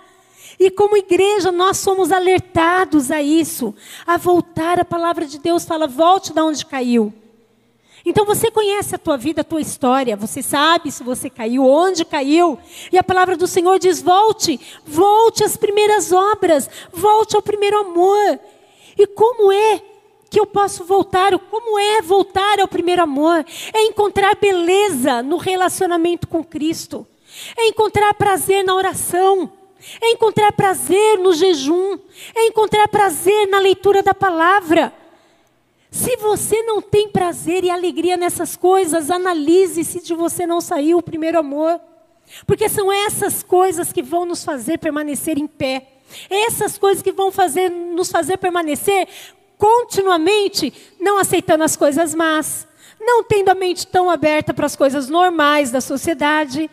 E como igreja, nós somos alertados a isso, a voltar. A palavra de Deus fala: volte da onde caiu. Então você conhece a tua vida, a tua história, você sabe se você caiu, onde caiu. E a palavra do Senhor diz: volte, volte às primeiras obras, volte ao primeiro amor. E como é que eu posso voltar. Como é voltar ao primeiro amor? É encontrar beleza no relacionamento com Cristo. É encontrar prazer na oração. É encontrar prazer no jejum. É encontrar prazer na leitura da palavra. Se você não tem prazer e alegria nessas coisas, analise se de você não saiu o primeiro amor. Porque são essas coisas que vão nos fazer permanecer em pé. Essas coisas que vão fazer, nos fazer permanecer continuamente não aceitando as coisas más, não tendo a mente tão aberta para as coisas normais da sociedade,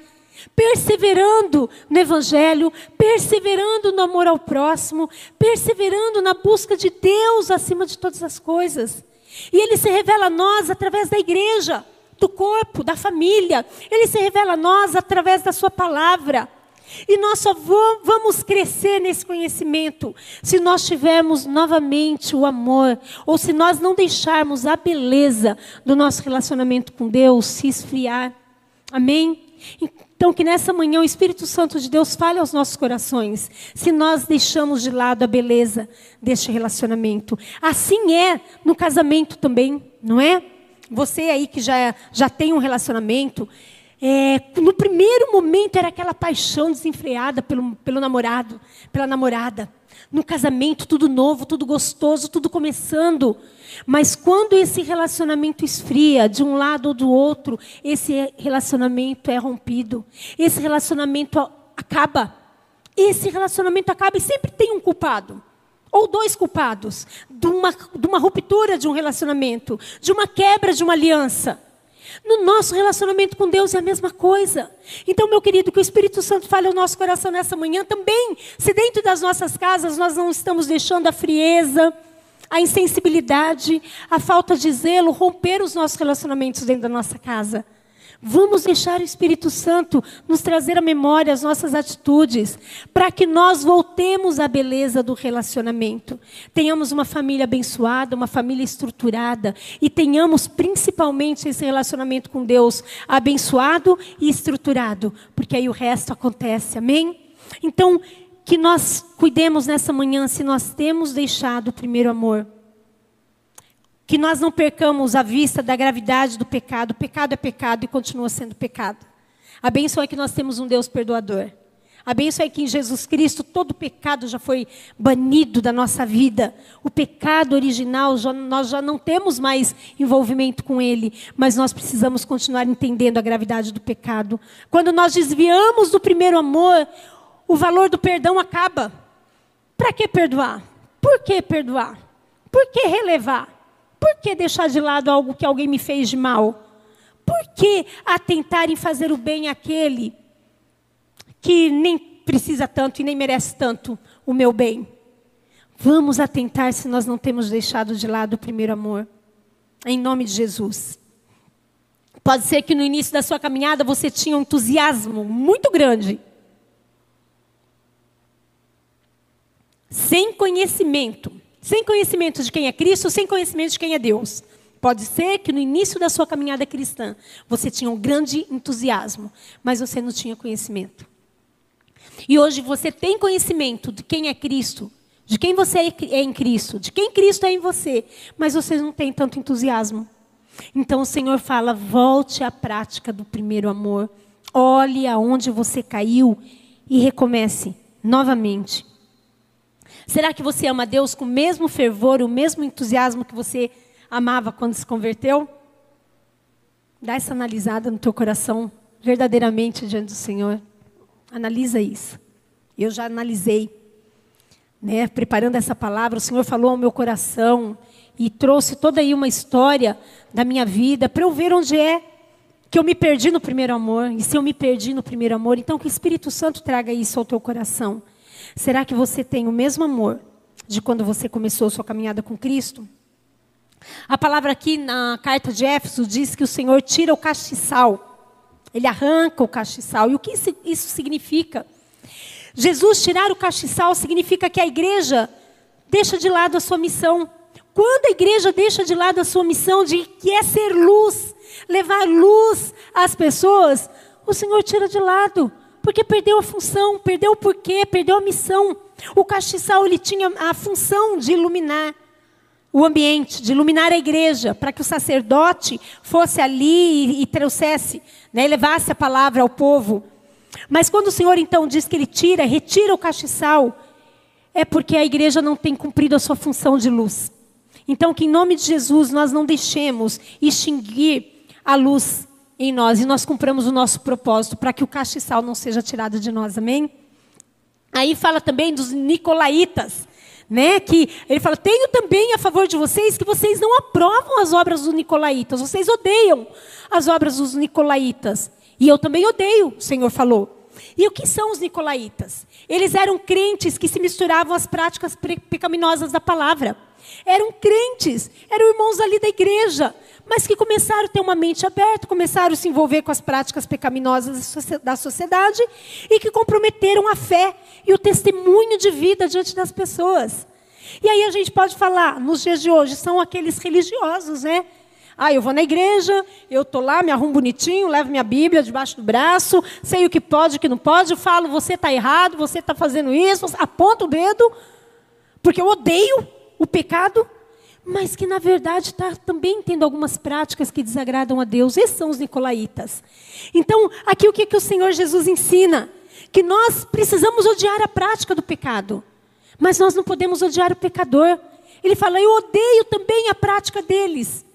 perseverando no Evangelho, perseverando no amor ao próximo, perseverando na busca de Deus acima de todas as coisas. E Ele se revela a nós através da igreja, do corpo, da família. Ele se revela a nós através da Sua palavra. E nós só vamos crescer nesse conhecimento se nós tivermos novamente o amor, ou se nós não deixarmos a beleza do nosso relacionamento com Deus se esfriar. Amém? Então, que nessa manhã o Espírito Santo de Deus fale aos nossos corações, se nós deixamos de lado a beleza deste relacionamento. Assim é no casamento também, não é? Você aí que já, já tem um relacionamento, é, no primeiro momento era aquela paixão desenfreada pelo, pelo namorado, pela namorada. No casamento, tudo novo, tudo gostoso, tudo começando. Mas quando esse relacionamento esfria de um lado ou do outro, esse relacionamento é rompido. Esse relacionamento acaba. Esse relacionamento acaba e sempre tem um culpado. Ou dois culpados de uma, de uma ruptura de um relacionamento, de uma quebra de uma aliança. No nosso relacionamento com Deus é a mesma coisa. Então, meu querido, que o Espírito Santo fale ao nosso coração nessa manhã também. Se dentro das nossas casas nós não estamos deixando a frieza, a insensibilidade, a falta de zelo romper os nossos relacionamentos dentro da nossa casa. Vamos deixar o Espírito Santo nos trazer à memória as nossas atitudes, para que nós voltemos à beleza do relacionamento. Tenhamos uma família abençoada, uma família estruturada e tenhamos principalmente esse relacionamento com Deus abençoado e estruturado, porque aí o resto acontece. Amém? Então, que nós cuidemos nessa manhã se nós temos deixado o primeiro amor que nós não percamos a vista da gravidade do pecado. O pecado é pecado e continua sendo pecado. A é que nós temos um Deus perdoador. A é que em Jesus Cristo todo pecado já foi banido da nossa vida. O pecado original, já, nós já não temos mais envolvimento com ele, mas nós precisamos continuar entendendo a gravidade do pecado. Quando nós desviamos do primeiro amor, o valor do perdão acaba. Para que perdoar? Por que perdoar? Por que relevar? Por que deixar de lado algo que alguém me fez de mal? Por que atentar em fazer o bem àquele que nem precisa tanto e nem merece tanto o meu bem? Vamos atentar se nós não temos deixado de lado o primeiro amor. Em nome de Jesus. Pode ser que no início da sua caminhada você tinha um entusiasmo muito grande. Sem conhecimento. Sem conhecimento de quem é Cristo, sem conhecimento de quem é Deus. Pode ser que no início da sua caminhada cristã você tinha um grande entusiasmo, mas você não tinha conhecimento. E hoje você tem conhecimento de quem é Cristo, de quem você é em Cristo, de quem Cristo é em você, mas você não tem tanto entusiasmo. Então o Senhor fala: volte à prática do primeiro amor, olhe aonde você caiu e recomece novamente. Será que você ama Deus com o mesmo fervor, o mesmo entusiasmo que você amava quando se converteu? Dá essa analisada no teu coração, verdadeiramente diante do Senhor. Analisa isso. Eu já analisei, né, preparando essa palavra, o Senhor falou ao meu coração e trouxe toda aí uma história da minha vida para eu ver onde é que eu me perdi no primeiro amor. E se eu me perdi no primeiro amor, então que o Espírito Santo traga isso ao teu coração. Será que você tem o mesmo amor de quando você começou sua caminhada com Cristo? A palavra aqui na carta de Éfeso diz que o Senhor tira o castiçal. Ele arranca o castiçal. E o que isso significa? Jesus tirar o castiçal significa que a igreja deixa de lado a sua missão. Quando a igreja deixa de lado a sua missão de que é ser luz, levar luz às pessoas, o Senhor tira de lado, porque perdeu a função, perdeu o porquê, perdeu a missão. O castiçal ele tinha a função de iluminar o ambiente, de iluminar a igreja, para que o sacerdote fosse ali e, e trouxesse, né, levasse a palavra ao povo. Mas quando o Senhor então diz que ele tira, retira o castiçal, é porque a igreja não tem cumprido a sua função de luz. Então, que em nome de Jesus nós não deixemos extinguir a luz em nós e nós cumpramos o nosso propósito para que o castiçal não seja tirado de nós, amém? Aí fala também dos nicolaítas né? Que ele fala: tenho também a favor de vocês que vocês não aprovam as obras dos nicolaítas, vocês odeiam as obras dos nicolaítas. E eu também odeio, o Senhor falou. E o que são os nicolaítas? Eles eram crentes que se misturavam às práticas pecaminosas da palavra. Eram crentes, eram irmãos ali da igreja, mas que começaram a ter uma mente aberta, começaram a se envolver com as práticas pecaminosas da sociedade e que comprometeram a fé e o testemunho de vida diante das pessoas. E aí a gente pode falar, nos dias de hoje, são aqueles religiosos, né? Ah, eu vou na igreja, eu estou lá, me arrumo bonitinho, levo minha Bíblia debaixo do braço, sei o que pode e o que não pode, falo, você está errado, você está fazendo isso, aponto o dedo, porque eu odeio o pecado, mas que na verdade está também tendo algumas práticas que desagradam a Deus. Esses são os nicolaítas. Então, aqui o que, que o Senhor Jesus ensina? Que nós precisamos odiar a prática do pecado, mas nós não podemos odiar o pecador. Ele fala, eu odeio também a prática deles.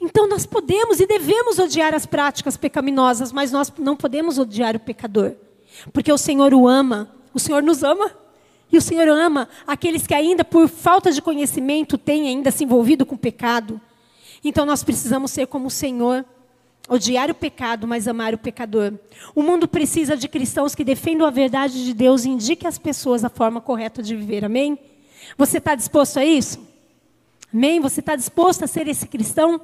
Então nós podemos e devemos odiar as práticas pecaminosas, mas nós não podemos odiar o pecador, porque o Senhor o ama, o Senhor nos ama. E o Senhor ama aqueles que ainda por falta de conhecimento têm ainda se envolvido com o pecado. Então nós precisamos ser como o Senhor, odiar o pecado, mas amar o pecador. O mundo precisa de cristãos que defendam a verdade de Deus e indiquem às pessoas a forma correta de viver. Amém? Você está disposto a isso? Amém? Você está disposto a ser esse cristão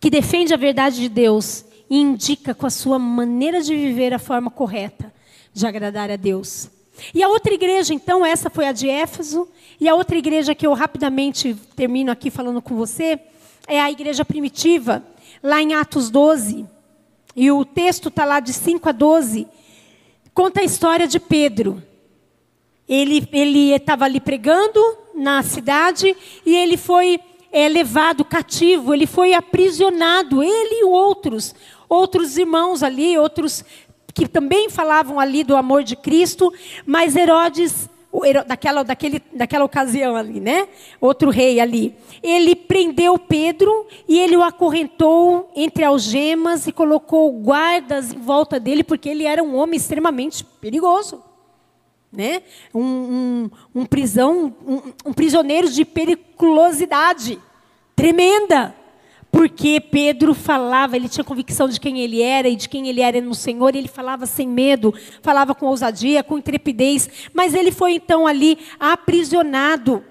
que defende a verdade de Deus e indica com a sua maneira de viver a forma correta de agradar a Deus? E a outra igreja, então, essa foi a de Éfeso, e a outra igreja que eu rapidamente termino aqui falando com você, é a igreja primitiva, lá em Atos 12. E o texto está lá de 5 a 12, conta a história de Pedro. Ele estava ali pregando na cidade e ele foi é, levado cativo, ele foi aprisionado, ele e outros, outros irmãos ali, outros que também falavam ali do amor de Cristo, mas Herodes daquela, daquele, daquela ocasião ali, né? Outro rei ali. Ele prendeu Pedro e ele o acorrentou entre algemas e colocou guardas em volta dele, porque ele era um homem extremamente perigoso. Né? Um, um, um prisão, um, um prisioneiro de periculosidade tremenda. Porque Pedro falava, ele tinha convicção de quem ele era e de quem ele era no Senhor, e ele falava sem medo, falava com ousadia, com intrepidez, mas ele foi então ali aprisionado.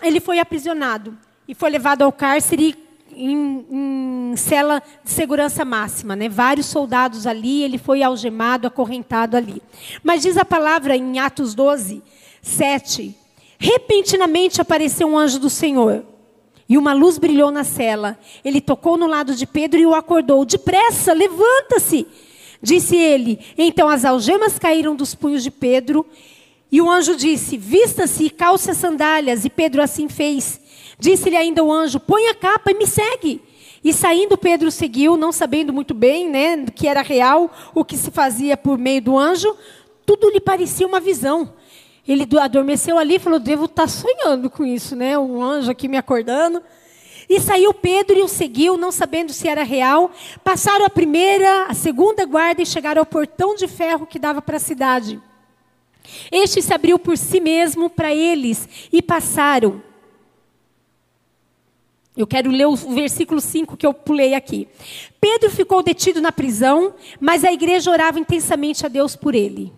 Ele foi aprisionado e foi levado ao cárcere em, em cela de segurança máxima, né? Vários soldados ali, ele foi algemado, acorrentado ali. Mas diz a palavra em Atos 12, 7, repentinamente apareceu um anjo do Senhor e uma luz brilhou na cela. Ele tocou no lado de Pedro e o acordou. Depressa, levanta-se, disse ele. Então as algemas caíram dos punhos de Pedro. E o anjo disse: Vista-se e calce as sandálias. E Pedro assim fez. Disse-lhe ainda o anjo: Põe a capa e me segue. E saindo, Pedro seguiu, não sabendo muito bem né, que era real o que se fazia por meio do anjo. Tudo lhe parecia uma visão. Ele adormeceu ali e falou: Devo estar tá sonhando com isso, né? Um anjo aqui me acordando. E saiu Pedro e o seguiu, não sabendo se era real. Passaram a primeira, a segunda guarda e chegaram ao portão de ferro que dava para a cidade. Este se abriu por si mesmo para eles e passaram. Eu quero ler o versículo 5 que eu pulei aqui. Pedro ficou detido na prisão, mas a igreja orava intensamente a Deus por ele.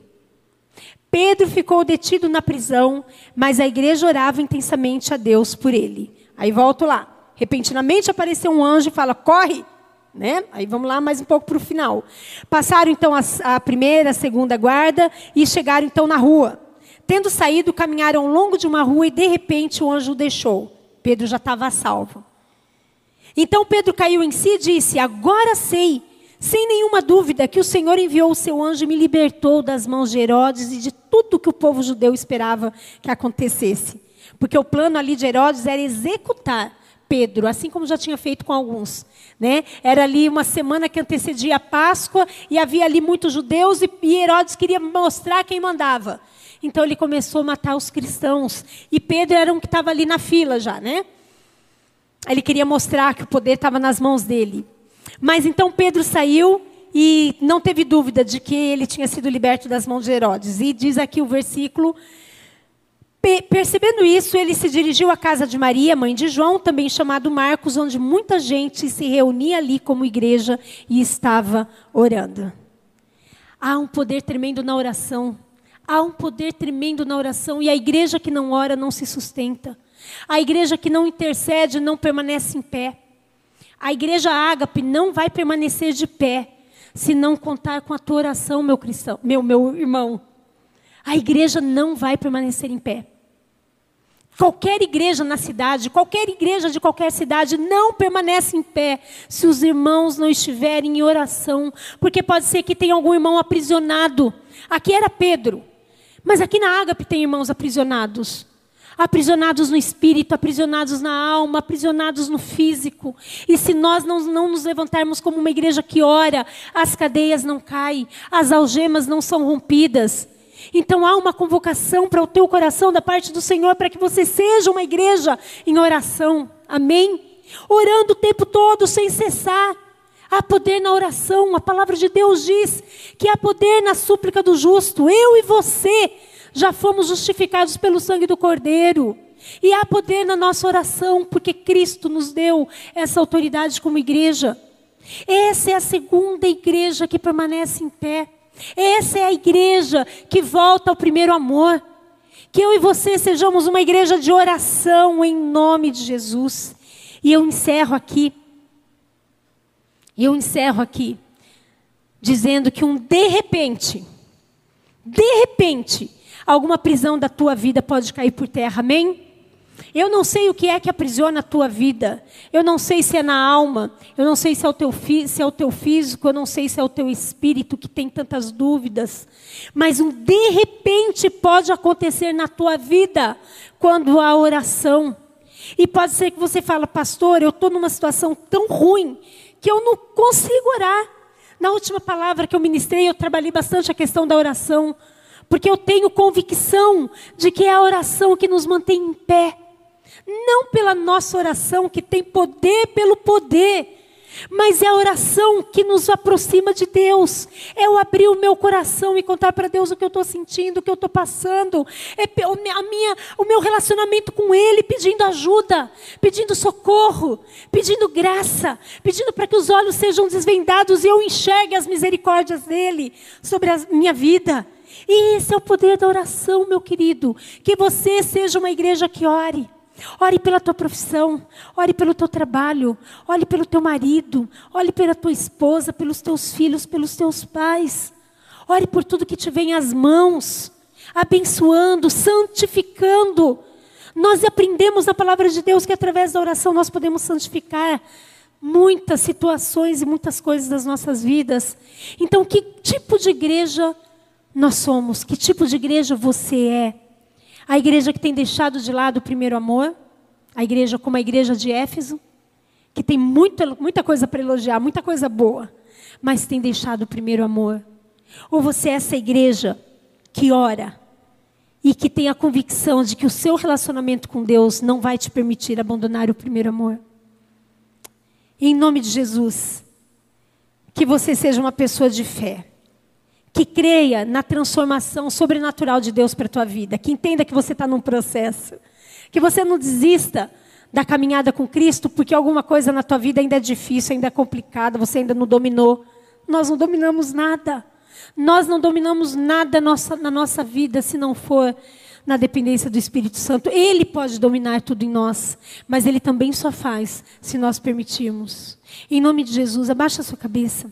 Pedro ficou detido na prisão, mas a igreja orava intensamente a Deus por ele. Aí volto lá. Repentinamente apareceu um anjo e fala: corre! Né? Aí vamos lá mais um pouco para o final. Passaram então a, a primeira, a segunda guarda e chegaram então na rua. Tendo saído, caminharam ao longo de uma rua e de repente o anjo o deixou. Pedro já estava salvo. Então Pedro caiu em si e disse: Agora sei sem nenhuma dúvida que o Senhor enviou o seu anjo e me libertou das mãos de Herodes e de tudo que o povo judeu esperava que acontecesse. Porque o plano ali de Herodes era executar Pedro, assim como já tinha feito com alguns. Né? Era ali uma semana que antecedia a Páscoa e havia ali muitos judeus e, e Herodes queria mostrar quem mandava. Então ele começou a matar os cristãos. E Pedro era um que estava ali na fila já, né? Ele queria mostrar que o poder estava nas mãos dele. Mas então Pedro saiu e não teve dúvida de que ele tinha sido liberto das mãos de Herodes. E diz aqui o versículo. Percebendo isso, ele se dirigiu à casa de Maria, mãe de João, também chamado Marcos, onde muita gente se reunia ali como igreja e estava orando. Há um poder tremendo na oração. Há um poder tremendo na oração e a igreja que não ora não se sustenta. A igreja que não intercede não permanece em pé. A igreja ágape não vai permanecer de pé se não contar com a tua oração, meu cristão, meu, meu irmão. A igreja não vai permanecer em pé. Qualquer igreja na cidade, qualquer igreja de qualquer cidade não permanece em pé se os irmãos não estiverem em oração, porque pode ser que tenha algum irmão aprisionado. Aqui era Pedro, mas aqui na Ágape tem irmãos aprisionados aprisionados no espírito, aprisionados na alma, aprisionados no físico. E se nós não, não nos levantarmos como uma igreja que ora, as cadeias não caem, as algemas não são rompidas. Então há uma convocação para o teu coração da parte do Senhor para que você seja uma igreja em oração. Amém? Orando o tempo todo sem cessar. Há poder na oração. A palavra de Deus diz que há poder na súplica do justo. Eu e você já fomos justificados pelo sangue do Cordeiro. E há poder na nossa oração, porque Cristo nos deu essa autoridade como igreja. Essa é a segunda igreja que permanece em pé. Essa é a igreja que volta ao primeiro amor. Que eu e você sejamos uma igreja de oração em nome de Jesus. E eu encerro aqui. E eu encerro aqui dizendo que um de repente, de repente, alguma prisão da tua vida pode cair por terra, amém? Eu não sei o que é que aprisiona a tua vida. Eu não sei se é na alma. Eu não sei se é, o teu, se é o teu físico. Eu não sei se é o teu espírito que tem tantas dúvidas. Mas um de repente pode acontecer na tua vida quando há oração. E pode ser que você fale, pastor, eu estou numa situação tão ruim que eu não consigo orar. Na última palavra que eu ministrei, eu trabalhei bastante a questão da oração, porque eu tenho convicção de que é a oração que nos mantém em pé. Não pela nossa oração, que tem poder pelo poder, mas é a oração que nos aproxima de Deus. É eu abrir o meu coração e contar para Deus o que eu estou sentindo, o que eu estou passando. É a minha, o meu relacionamento com Ele, pedindo ajuda, pedindo socorro, pedindo graça, pedindo para que os olhos sejam desvendados e eu enxergue as misericórdias dEle sobre a minha vida. E esse é o poder da oração, meu querido. Que você seja uma igreja que ore. Ore pela tua profissão, ore pelo teu trabalho, ore pelo teu marido, ore pela tua esposa, pelos teus filhos, pelos teus pais. Ore por tudo que te vem às mãos, abençoando, santificando. Nós aprendemos na palavra de Deus que através da oração nós podemos santificar muitas situações e muitas coisas das nossas vidas. Então, que tipo de igreja nós somos? Que tipo de igreja você é? A igreja que tem deixado de lado o primeiro amor, a igreja como a igreja de Éfeso, que tem muita, muita coisa para elogiar, muita coisa boa, mas tem deixado o primeiro amor. Ou você é essa igreja que ora e que tem a convicção de que o seu relacionamento com Deus não vai te permitir abandonar o primeiro amor. Em nome de Jesus, que você seja uma pessoa de fé que creia na transformação sobrenatural de Deus para a tua vida, que entenda que você está num processo, que você não desista da caminhada com Cristo porque alguma coisa na tua vida ainda é difícil, ainda é complicada, você ainda não dominou. Nós não dominamos nada. Nós não dominamos nada na nossa vida se não for na dependência do Espírito Santo. Ele pode dominar tudo em nós, mas ele também só faz se nós permitirmos. Em nome de Jesus, abaixa a sua cabeça.